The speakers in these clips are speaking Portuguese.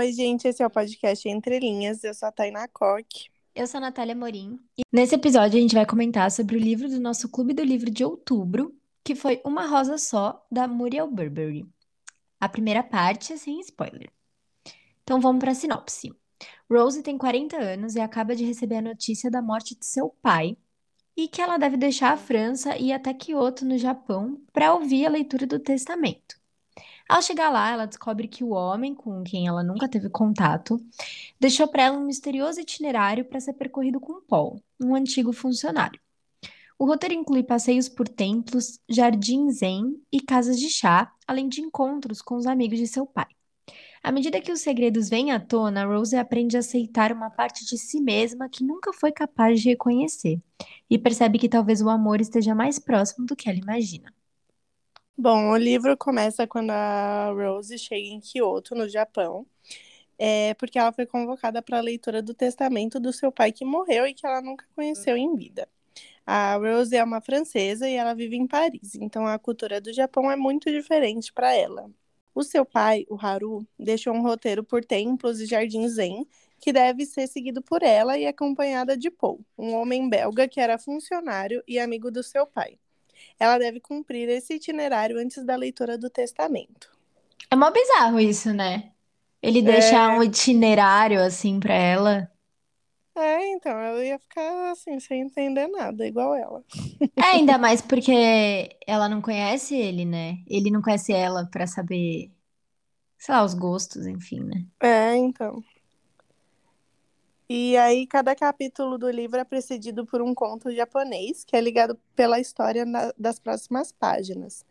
Oi, gente, esse é o podcast Entre Linhas. Eu sou a Tainá Koch. Eu sou a Natália Morim. E nesse episódio a gente vai comentar sobre o livro do nosso Clube do Livro de outubro, que foi Uma Rosa Só, da Muriel Burberry. A primeira parte sem spoiler. Então vamos para a sinopse. Rose tem 40 anos e acaba de receber a notícia da morte de seu pai e que ela deve deixar a França e ir até Kyoto, no Japão, para ouvir a leitura do testamento. Ao chegar lá, ela descobre que o homem com quem ela nunca teve contato deixou para ela um misterioso itinerário para ser percorrido com Paul, um antigo funcionário. O roteiro inclui passeios por templos, jardins zen e casas de chá, além de encontros com os amigos de seu pai. À medida que os segredos vêm à tona, Rose aprende a aceitar uma parte de si mesma que nunca foi capaz de reconhecer e percebe que talvez o amor esteja mais próximo do que ela imagina. Bom, o livro começa quando a Rose chega em Kyoto, no Japão, é, porque ela foi convocada para a leitura do testamento do seu pai que morreu e que ela nunca conheceu em vida. A Rose é uma francesa e ela vive em Paris, então a cultura do Japão é muito diferente para ela. O seu pai, o Haru, deixou um roteiro por templos e jardins zen que deve ser seguido por ela e acompanhada de Paul, um homem belga que era funcionário e amigo do seu pai ela deve cumprir esse itinerário antes da leitura do testamento. É mó bizarro isso, né? Ele deixar É, um itinerário assim pra ela. é, então, ela ia ficar assim, sem entender nada, igual ela. É, ainda mais porque ela não conhece ele, né? Ele não conhece ela pra saber, sei lá, os gostos, enfim, né? É, então. E aí, cada capítulo do livro é precedido por um conto japonês, que é ligado pela história na- das próximas páginas.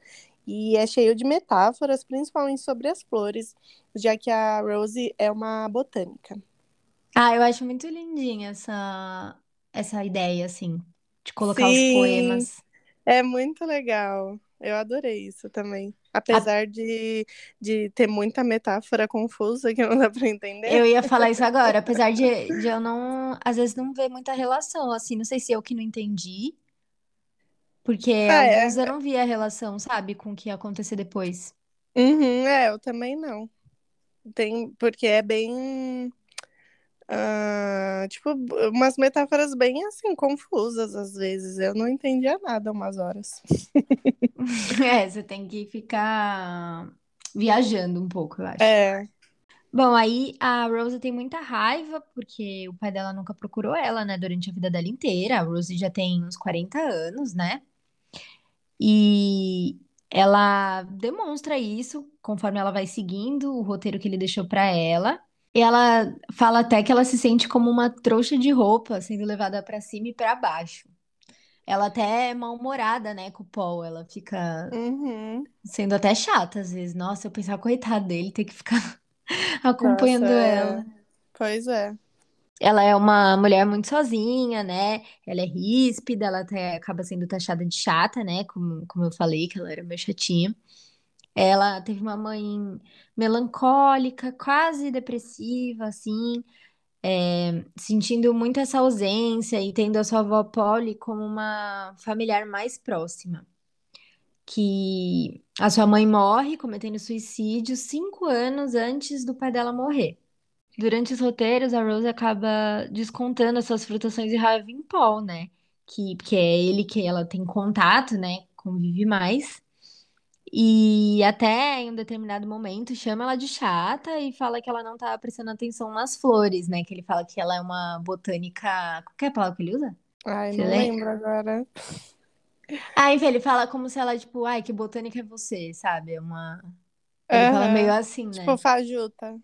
E é cheio de metáforas, principalmente sobre as flores, já que a Rose é uma botânica. Ah, eu acho muito lindinha essa essa ideia assim, de colocar os Sim, poemas. É muito legal. Eu adorei isso também. A- Apesar de, de ter muita metáfora confusa que não dá para entender. Eu ia falar isso agora, apesar de, de eu não, às vezes não ver muita relação, assim, não sei se eu que não entendi, porque Ah, eu é. não vi a relação, sabe, com o que ia acontecer depois. Uhum, é, eu também não. Tem, porque é bem. ah, tipo, umas metáforas bem assim, confusas às vezes. Eu não entendia nada umas horas. É, você tem que ficar viajando um pouco, eu acho. É. Bom, aí a Rose tem muita raiva porque o pai dela nunca procurou ela, né, durante a vida dela inteira. A Rose já tem uns 40 anos, né? E ela demonstra isso conforme ela vai seguindo o roteiro que ele deixou pra ela. E ela fala até que ela se sente como uma trouxa de roupa sendo levada pra cima e pra baixo. Ela até é mal-humorada, né, com o Paul. Ela fica Uhum. sendo até chata às vezes. Nossa, eu pensava, coitado dele, ter que ficar Nossa, acompanhando é. ela. Pois é. Ela é uma mulher muito sozinha, né? Ela é ríspida, ela até acaba sendo taxada de chata, né? Como, como eu falei, que ela era meio chatinha. Ela teve uma mãe melancólica, quase depressiva, assim, é, sentindo muito essa ausência e tendo a sua avó Polly como uma familiar mais próxima. Que a sua mãe morre cometendo suicídio cinco anos antes do pai dela morrer. Durante os roteiros, a Rose acaba descontando as suas frustrações e raiva em Paul, né? Que, porque é ele que ela tem contato, né? Convive mais. E até em um determinado momento chama ela de chata e fala que ela não tá prestando atenção nas flores, né? Que ele fala que ela é uma botânica. Qual é a palavra que ele usa? Ai, Você não lembra? lembro agora. Ah, enfim, ele fala como se ela, tipo, ai, que botânica é você, sabe? É uma. Ele fala meio assim, Tipo, né? fajuta.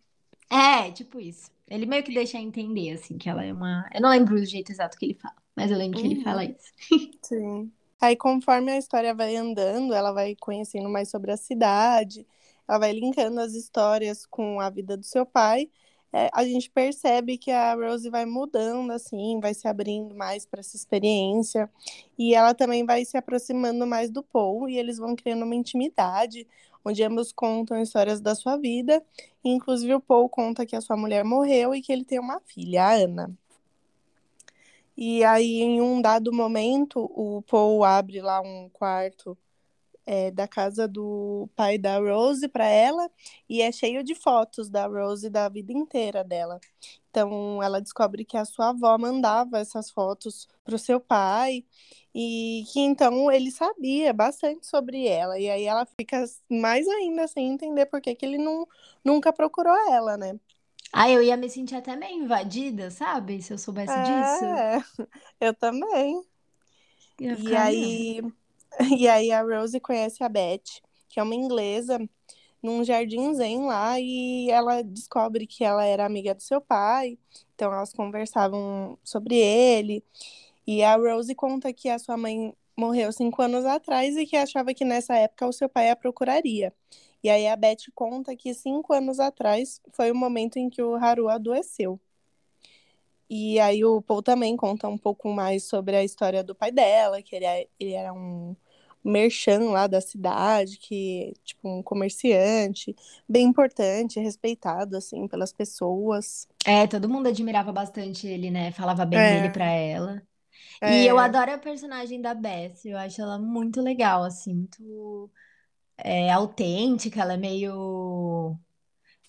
É, tipo isso. Ele meio que deixa entender, assim, que ela é uma. Eu não lembro o jeito exato que ele fala, mas eu lembro que ele fala Uhum. isso. Sim. Aí, conforme a história vai andando, ela vai conhecendo mais sobre a cidade, ela vai linkando as histórias com a vida do seu pai. É, a gente percebe que a Rose vai mudando, assim, vai se abrindo mais para essa experiência. E ela também vai se aproximando mais do Paul, e eles vão criando uma intimidade, onde ambos contam histórias da sua vida. Inclusive, o Paul conta que a sua mulher morreu e que ele tem uma filha, a Ana. E aí, em um dado momento, o Paul abre lá um quarto é, da casa do pai da Rose para ela e é cheio de fotos da Rose da vida inteira dela. Então ela descobre que a sua avó mandava essas fotos para o seu pai e que então ele sabia bastante sobre ela. E aí ela fica mais ainda sem entender por que, que ele não, nunca procurou ela, né? Ah, eu ia me sentir até meio invadida, sabe? Se eu soubesse é, disso. Eu também. E aí, e aí a Rose conhece a Beth, que é uma inglesa, num jardim zen lá, e ela descobre que ela era amiga do seu pai. Então elas conversavam sobre ele. E a Rose conta que a sua mãe morreu cinco anos atrás e que achava que nessa época o seu pai a procuraria. E aí a Beth conta que cinco anos atrás foi o momento em que o Haru adoeceu. E aí o Paul também conta um pouco mais sobre a história do pai dela, que ele, é, ele era um merchan lá da cidade, que tipo um comerciante, bem importante, respeitado assim pelas pessoas. É, todo mundo admirava bastante ele, né? Falava bem é. dele para ela. É. E eu adoro a personagem da Beth, eu acho ela muito legal, assim, muito é, autêntica, ela é meio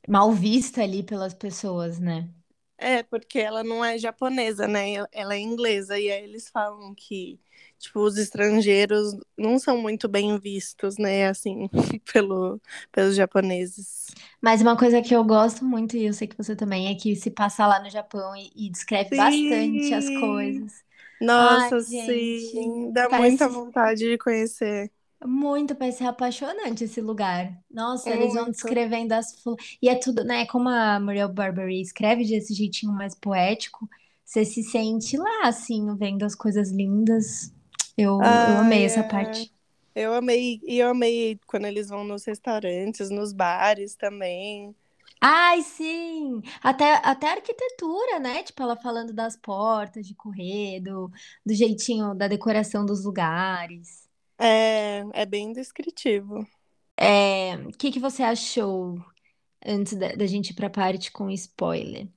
mal vista ali pelas pessoas, né? É, porque ela não é japonesa, né? Ela é inglesa, e aí eles falam que, tipo, os estrangeiros não são muito bem vistos, né? Assim, pelo, pelos japoneses. Mas uma coisa que eu gosto muito, e eu sei que você também, é que se passa lá no Japão e, e descreve sim. bastante as coisas. Nossa, Ai, sim. Dá parece... muita vontade de conhecer. Muito, parece ser apaixonante esse lugar. Nossa, eles vão descrevendo as flores. E é tudo, né? Como a Muriel Barbary escreve desse jeitinho mais poético, você se sente lá, assim, vendo as coisas lindas. Eu, eu amei essa é. parte. Eu amei, e eu amei quando eles vão nos restaurantes, nos bares também. Ai, sim! Até, até a arquitetura, né? Tipo, ela falando das portas de correr, do, do jeitinho da decoração dos lugares. É, é bem descritivo. É, o que que você achou antes da, da gente ir pra parte com spoiler?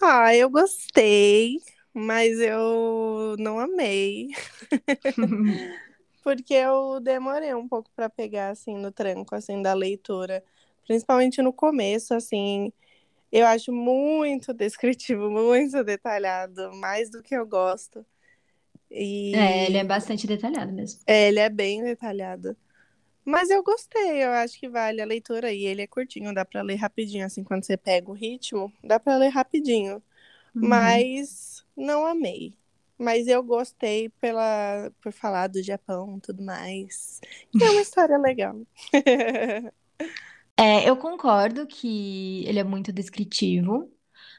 Ah, eu gostei, mas eu não amei. Porque eu demorei um pouco para pegar assim no tranco assim da leitura, principalmente no começo, assim, eu acho muito descritivo, muito detalhado, mais do que eu gosto. E... É, ele é bastante detalhado mesmo. É, ele é bem detalhado. Mas eu gostei, eu acho que vale a leitura e ele é curtinho, dá para ler rapidinho, assim, quando você pega o ritmo, dá para ler rapidinho. Uhum. Mas não amei. Mas eu gostei pela por falar do Japão, tudo mais. E é uma história legal. é, eu concordo que ele é muito descritivo.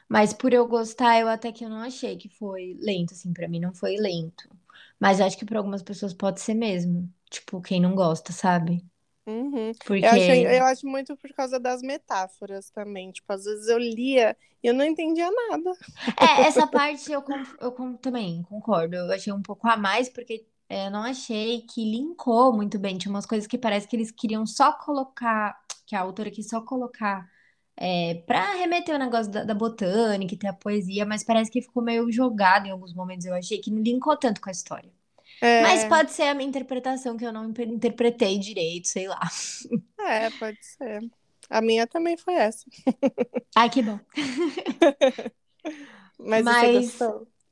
Mas por eu gostar, eu até que eu não achei que foi lento, assim, para mim não foi lento. Mas acho que para algumas pessoas pode ser mesmo. Tipo, quem não gosta, sabe? Uhum. Porque... Eu, achei, eu acho muito por causa das metáforas também. Tipo, às vezes eu lia e eu não entendia nada. É, essa parte eu, eu também concordo. Eu achei um pouco a mais, porque é, eu não achei que linkou muito bem. Tinha umas coisas que parece que eles queriam só colocar, que a autora quis só colocar é, para remeter o negócio da, da botânica e ter a poesia, mas parece que ficou meio jogado em alguns momentos, eu achei, que não linkou tanto com a história. É... Mas pode ser a minha interpretação, que eu não interpretei direito, sei lá. É, pode ser. A minha também foi essa. Ai, que bom. Mas, Mas?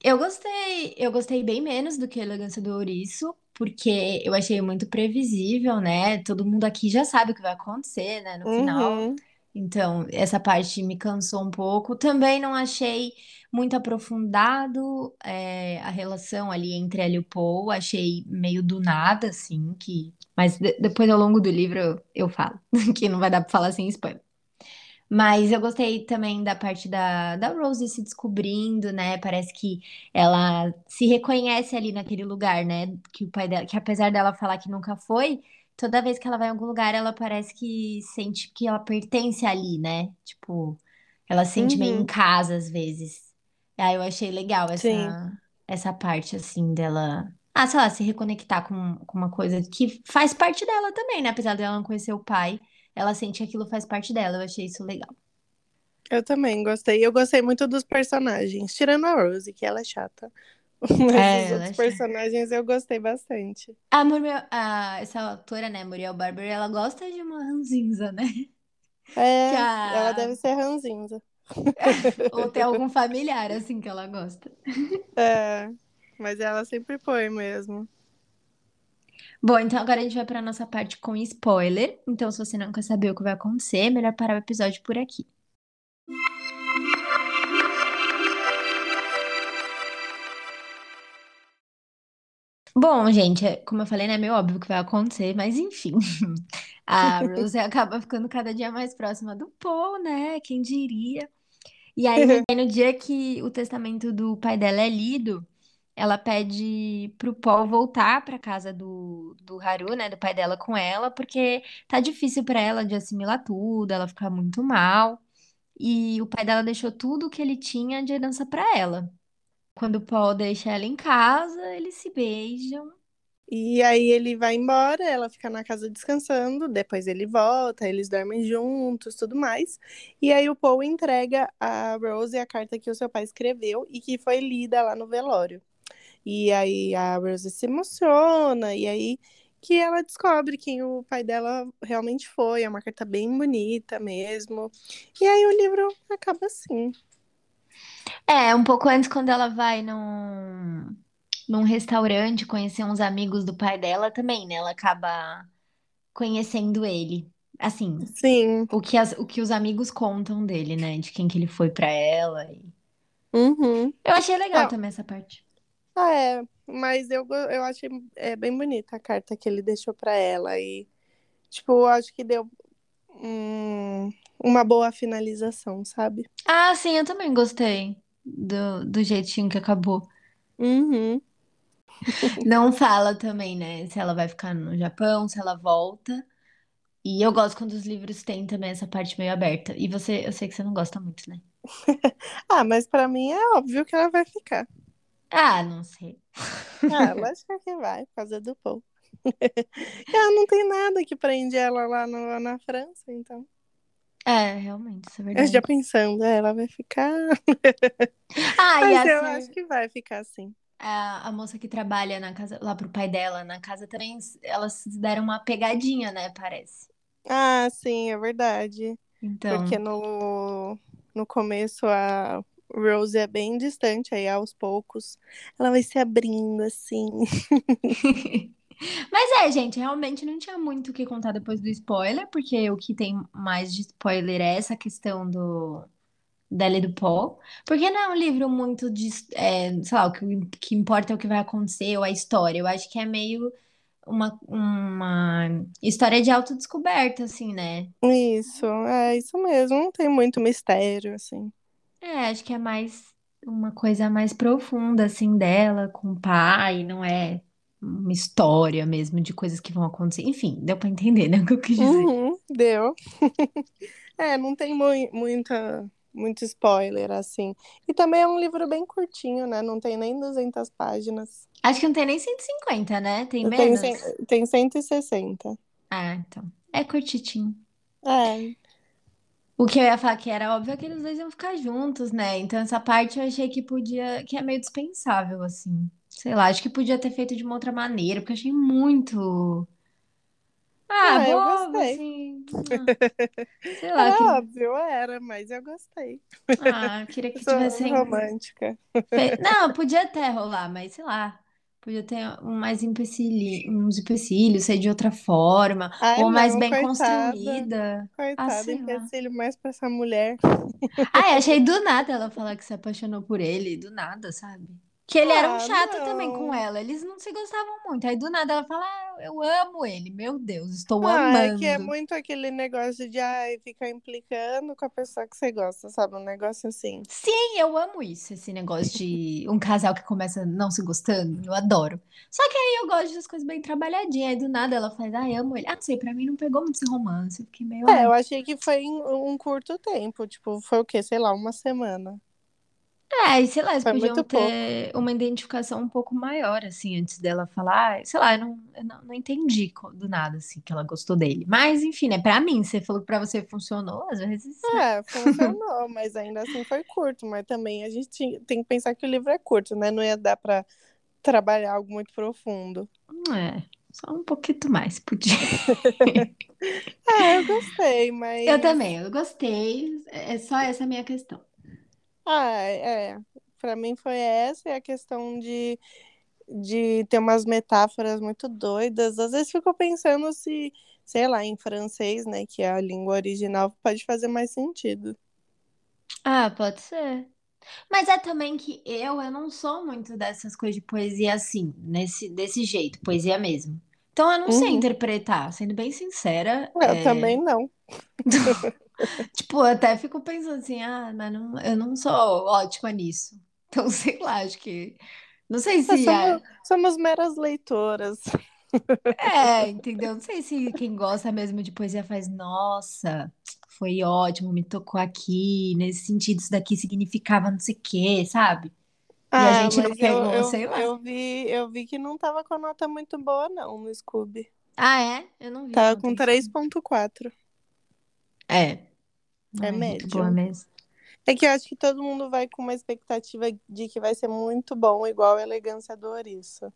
Eu gostei, eu gostei bem menos do que a Elegância do Ouriço, porque eu achei muito previsível, né? Todo mundo aqui já sabe o que vai acontecer, né? No uhum. final. Então, essa parte me cansou um pouco. Também não achei muito aprofundado é, a relação ali entre ela e o Paul. Achei meio do nada, assim, que... Mas de depois, ao longo do livro, eu, falo, que não vai dar pra falar sem spoiler. Mas eu gostei também da parte da, da Rose se descobrindo, né? Parece que ela se reconhece ali naquele lugar, né? Que o pai dela, que apesar dela falar que nunca foi, toda vez que ela vai em algum lugar, ela parece que sente que ela pertence ali, né? Tipo, ela se sente uhum. meio em uhum. casa às vezes. Aí eu achei legal essa, essa parte, assim, dela. Ah, sei lá, se reconectar com, com uma coisa que faz parte dela também, né? Apesar dela não conhecer o pai, ela sente que aquilo faz parte dela. Eu achei isso legal. Eu também gostei. Eu gostei muito dos personagens, tirando a Rose, que ela é chata. Mas É, os ela outros é chata. personagens eu gostei bastante. A Muriel, a, essa autora, né, Muriel Barber, ela gosta de uma ranzinza, né? É, ela a... deve ser ranzinza. Ou tem algum familiar, assim, que ela gosta. É, mas ela sempre põe mesmo. Bom, então agora a gente vai para nossa parte com spoiler. Então, se você não quer saber o que vai acontecer, é melhor parar o episódio por aqui. Bom, gente, é- como eu falei, né, é meio óbvio o que vai acontecer, mas enfim. A Rose acaba ficando cada dia mais próxima do Paul, né? Quem diria? E aí, no, no dia que o testamento do pai dela é lido, ela pede pro Paul voltar pra casa do, do Haru, né, do pai dela com ela, porque tá difícil pra ela de assimilar tudo, ela fica muito mal. E o pai dela deixou tudo que ele tinha de herança pra ela. Quando o Paul deixa ela em casa, eles se beijam. E aí ele vai embora, ela fica na casa descansando, depois ele volta, eles dormem juntos, tudo mais. E aí o Paul entrega a Rose a carta que o seu pai escreveu e que foi lida lá no velório. E aí a Rose se emociona, e aí que ela descobre quem o pai dela realmente foi. É uma carta bem bonita mesmo. E aí o livro acaba assim. É, um pouco antes, quando ela vai num, num restaurante conhecer uns amigos do pai dela também, né? Ela acaba conhecendo ele. Assim, Sim. o que, as- o que os amigos contam dele, né? De quem que ele foi pra ela. e- Uhum. Eu achei legal Não. também essa parte. Ah, é, mas eu, eu achei é, bem bonita a carta que ele deixou pra ela e, tipo, eu acho que deu hum, uma boa finalização, sabe? Ah, sim, eu também gostei do, do jeitinho que acabou. Uhum. Não fala também, né? Se ela vai ficar no Japão, se ela volta. E eu gosto quando os livros têm também essa parte meio aberta. E você, eu sei que você não gosta muito, né? Ah, mas pra mim é óbvio que ela vai ficar. Ah, não sei. Ah, lógico que vai, por causa do Paul. Ela não tem nada que prende ela lá no- na França, então. É, realmente, isso é Eu verdade. já pensando, é, ela vai ficar. Ah, Mas eu assim, acho que vai ficar assim. a, a moça que trabalha na casa, lá pro pai dela, na casa também, elas deram uma pegadinha, né? Parece. Ah, sim, é verdade. Então. Porque no, no começo a Rose é bem distante, aí aos poucos ela vai se abrindo assim. Mas é, gente, realmente não tinha muito o que contar depois do spoiler, porque o que tem mais de spoiler é essa questão do dela e do Paul. Porque não é um livro muito de, é, sei lá, o que, que importa é o que vai acontecer ou a história. Eu acho que é meio uma, uma história de autodescoberta, assim, né? Isso, é isso mesmo. Não tem muito mistério, assim. É, acho que é mais uma coisa mais profunda, assim, dela com o pai, não é uma história mesmo de coisas que vão acontecer. Enfim, deu pra entender, né, o que eu quis dizer. Uhum, deu. É, não tem mui- muita, muito spoiler, assim. E também é um livro bem curtinho, né? Não tem nem 200 páginas. Acho que não tem nem 150, né? Tem Tem, menos? cem- tem 160. Ah, então. É curtitinho. É, O que eu ia falar que era óbvio é que eles dois iam ficar juntos, né? Então essa parte eu achei que podia, que é meio dispensável, assim. Sei lá, acho que podia ter feito de uma outra maneira, porque eu achei muito. Ah, Ah, eu bobo, gostei. assim. Ah, sei lá, era que... óbvio, era, mas eu gostei. ah, queria Eu que sou tivessem. romântica. fe- Não, podia até rolar, mas sei lá. Podia ter um mais empecilho, uns empecilhos, ser de outra forma, Ai, ou mais não, bem coitada. construída. Coitada, sei lá. empecilho mais pra essa mulher. Ah, eu achei do nada ela falar que se apaixonou por ele, do nada, sabe? Que ele era um Ah, chato não. também com ela, eles não se gostavam muito. Aí do nada ela fala, ah, eu amo ele, meu Deus, estou Ah, é que é amando. muito aquele negócio de ai, ficar implicando com a pessoa que você gosta, sabe? Um negócio assim. Sim, eu amo isso, esse negócio de um casal que começa não se gostando, eu adoro. Só que aí eu gosto das coisas bem trabalhadinhas, aí do nada ela faz, ah, eu amo ele. Ah, não sei, pra mim não pegou muito esse romance, eu fiquei meio, É, eu achei que foi em um curto tempo, tipo, foi o quê? Sei lá, uma semana. É, e sei lá, eles Foi podiam muito pouco. ter uma identificação um pouco maior, assim, antes dela falar. Sei lá, eu não, eu não, não entendi do nada, assim, que ela gostou dele. Mas, enfim, né, pra mim, você falou que pra você funcionou, às vezes, né? É, funcionou, mas ainda assim foi curto. Mas também a gente tem que pensar que o livro é curto, né? Não ia dar pra trabalhar algo muito profundo. É, só um pouquinho mais, podia. Ah, eu gostei, mas. Eu também, eu gostei, é só essa a minha questão. Ah, é. Pra mim foi essa e a questão de, de ter umas metáforas muito doidas. Às vezes fico pensando se, sei lá, em francês, né, que é a língua original, pode fazer mais sentido. Ah, pode ser. Mas é também que eu, eu não sou muito dessas coisas de poesia assim, nesse, desse jeito, poesia mesmo. Então eu não sei Uhum. interpretar, sendo bem sincera. Eu é, também não. Tipo, eu até fico pensando assim, ah, mas não, eu não sou ótima nisso. Então, sei lá, acho que. Não sei Nós se é. somos, somos meras leitoras. É, entendeu? Não sei se quem gosta mesmo de poesia faz, nossa, foi ótimo, me tocou aqui, nesse sentido, isso daqui significava não sei o quê, sabe? E a Ah, gente não pegou, eu, sei lá. eu vi, eu vi que não tava com a nota muito boa, não, no Scooby. Ah, é? Eu não vi. Tava com tem- 3.4. É. É muito médio. boa mesmo. É que eu acho que todo mundo vai com uma expectativa de que vai ser muito bom, igual a Elegância do Ouriço.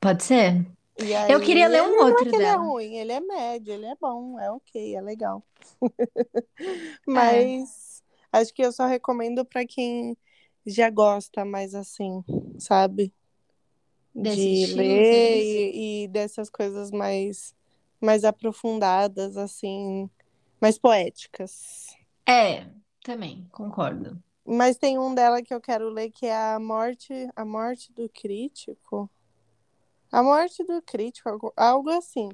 Pode ser? Aí, Eu queria ler um é outro que ele é dela. ruim, ele é médio, ele é bom, é ok, é legal. É. Mas acho que eu só recomendo pra quem já gosta mais assim, sabe? Desse De estilo, ler e, e dessas coisas mais, mais aprofundadas, assim, mais poéticas. É, também, concordo. Mas tem um dela que eu quero ler que é a morte, a morte do crítico. A morte do crítico, algo, assim.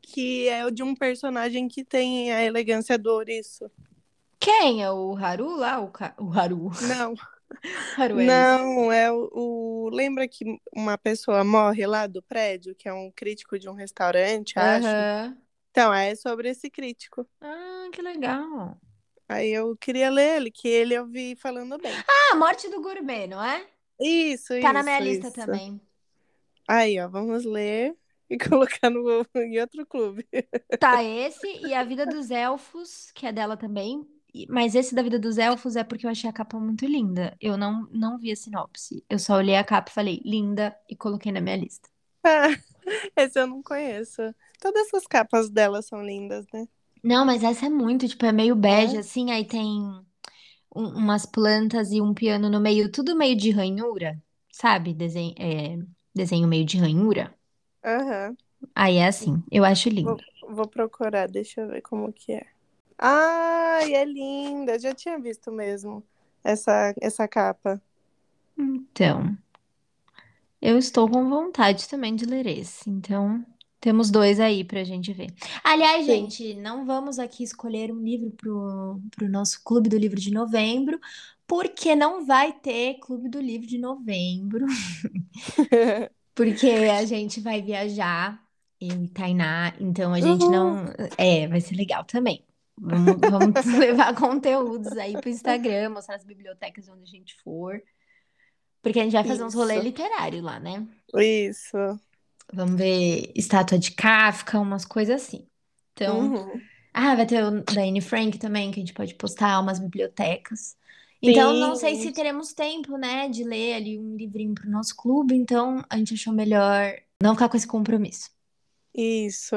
Que é o de um personagem que tem a elegância do ouriço. Quem é o Haru lá? O, ca... o Haru. Não, Haru é não, é o, o- Lembra que uma pessoa morre lá do prédio, que é um crítico de um restaurante, acho? Então, é sobre esse crítico. Ah, que legal. Aí eu queria ler ele, que ele eu vi falando bem. Ah, Morte do Gourmet, não é? Isso, Tá isso. na minha lista isso. também. Aí, ó, vamos ler e colocar no, em outro clube. Tá esse e A Vida dos Elfos, que é dela também. Mas esse da Vida dos Elfos é porque eu achei a capa muito linda. Eu não, não vi a sinopse. Eu só olhei a capa e falei, linda, e coloquei na minha lista. Ah, esse eu não conheço. Todas essas capas dela são lindas, né? Não, mas essa é muito, tipo, é meio bege, assim, aí tem um- umas plantas e um piano no meio, tudo meio de ranhura, sabe? Desenho, é, desenho meio de ranhura. Aham. Aí é assim, eu acho lindo. Vou procurar, deixa eu ver como que é. Ai, é linda. Já tinha visto mesmo essa, essa capa. Então, eu estou com vontade também de ler esse. Então, temos dois aí pra gente ver. Aliás, Sim. gente, não vamos aqui escolher um livro pro, pro nosso Clube do Livro de Novembro, porque não vai ter Clube do Livro de Novembro, porque a gente vai viajar, eu e Tainá, então a gente não. É, vai ser legal também. Vamos, vamos levar conteúdos aí pro Instagram, mostrar as bibliotecas onde a gente for. Porque a gente vai fazer uns rolê Isso. literário lá, né? Isso. Vamos ver estátua de Kafka, umas coisas assim. Então, Uhum. ah, vai ter o da Anne Frank também, que a gente pode postar umas bibliotecas. Então, não sei Sim. se teremos tempo, né, de ler ali um livrinho pro nosso clube, então a gente achou melhor não ficar com esse compromisso. Isso.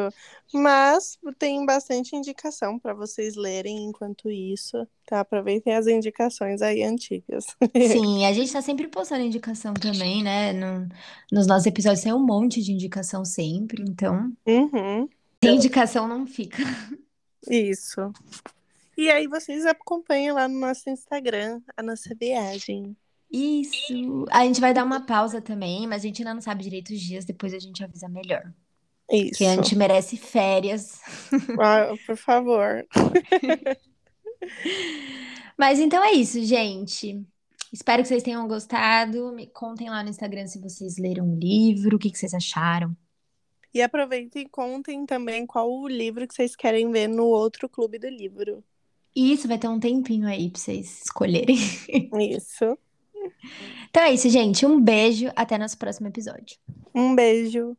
Mas tem bastante indicação para vocês lerem enquanto isso, tá? Aproveitem as indicações aí antigas. Sim, a gente tá sempre postando indicação também, né? No- nos nossos episódios tem um monte de indicação sempre, então Uhum. sem indicação não fica. Isso. E aí vocês acompanham lá no nosso Instagram a nossa viagem. Isso. A gente vai dar uma pausa também, mas a gente ainda não sabe direito os dias, depois a gente avisa melhor. Isso. Porque a gente merece férias. Ah, por favor. Mas então é isso, gente. Espero que vocês tenham gostado. Me contem lá no Instagram se vocês leram o livro, o que que vocês acharam. E aproveitem e contem também qual o livro que vocês querem ver no outro clube do livro. Isso vai ter um tempinho aí pra vocês escolherem. Isso. Então é isso, gente. Um beijo. Até nosso próximo episódio. Um beijo.